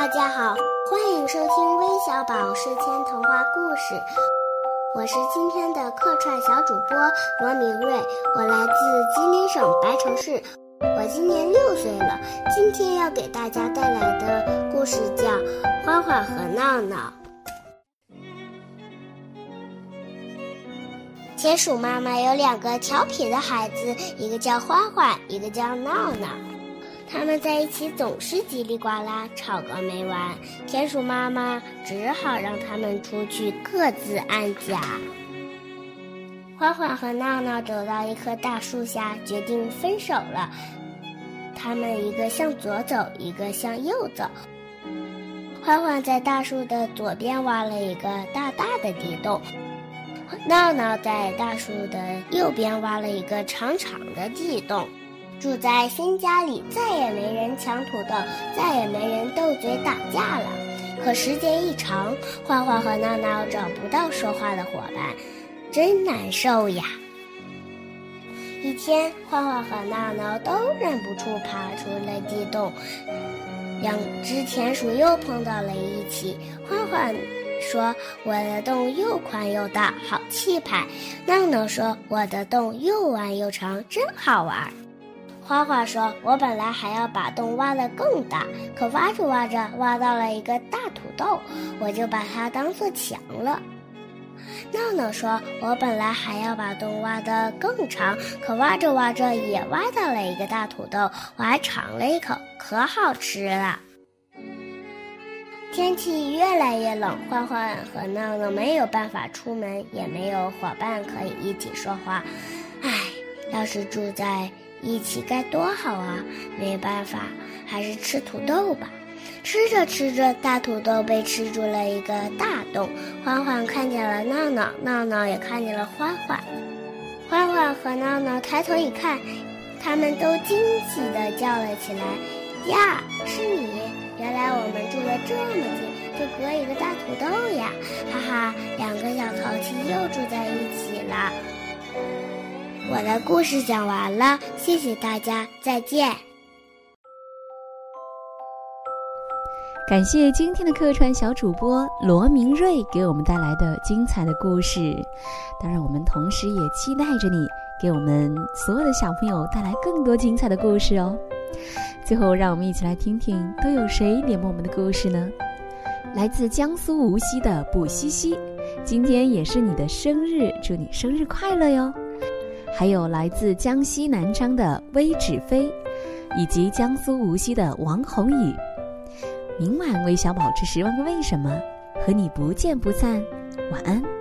大家好，欢迎收听微小宝睡前童话故事。我是今天的客串小主播罗明瑞，我来自吉林省白城市，我今年六岁了。今天要给大家带来的故事叫《花花和闹闹》。田鼠妈妈有两个调皮的孩子，一个叫花花，一个叫闹闹。他们在一起总是叽里呱啦，吵个没完。田鼠妈妈只好让他们出去各自安家。欢欢和闹闹走到一棵大树下，决定分手了。他们一个向左走，一个向右走。欢欢在大树的左边挖了一个大大的地洞，闹闹在大树的右边挖了一个长长的地洞。住在新家里，再也没人抢土豆，再也没人斗嘴打架了。可时间一长，欢欢和闹闹找不到说话的伙伴，真难受呀。一天，欢欢和闹闹都忍不住爬出了地洞，两只田鼠又碰到了一起。欢欢说：“我的洞又宽又大，好气派。”闹闹说：“我的洞又弯又长，真好玩。”花花说：“我本来还要把洞挖得更大，可挖着挖着挖到了一个大土豆，我就把它当做墙了。”闹闹说：“我本来还要把洞挖得更长，可挖着挖着也挖到了一个大土豆，我还尝了一口，可好吃了。”天气越来越冷，欢欢和闹闹没有办法出门，也没有伙伴可以一起说话。唉，要是住在……一起该多好啊！没办法，还是吃土豆吧。吃着吃着，大土豆被吃出了一个大洞。欢欢看见了闹闹，闹闹也看见了欢欢。欢欢和闹闹抬头一看，他们都惊喜地叫了起来：“呀，是你！原来我们住了这么近，就隔一个大土豆呀！哈哈，两个小淘气又住在一起了。”我的故事讲完了，谢谢大家，再见。感谢今天的客串小主播罗明瑞给我们带来的精彩的故事。当然，我们同时也期待着你给我们所有的小朋友带来更多精彩的故事哦。最后，让我们一起来听听都有谁点播我们的故事呢？来自江苏无锡的卜西西，今天也是你的生日，祝你生日快乐哟！还有来自江西南昌的微纸飞，以及江苏无锡的王宏宇。明晚微小宝这十万个为什么和你不见不散，晚安。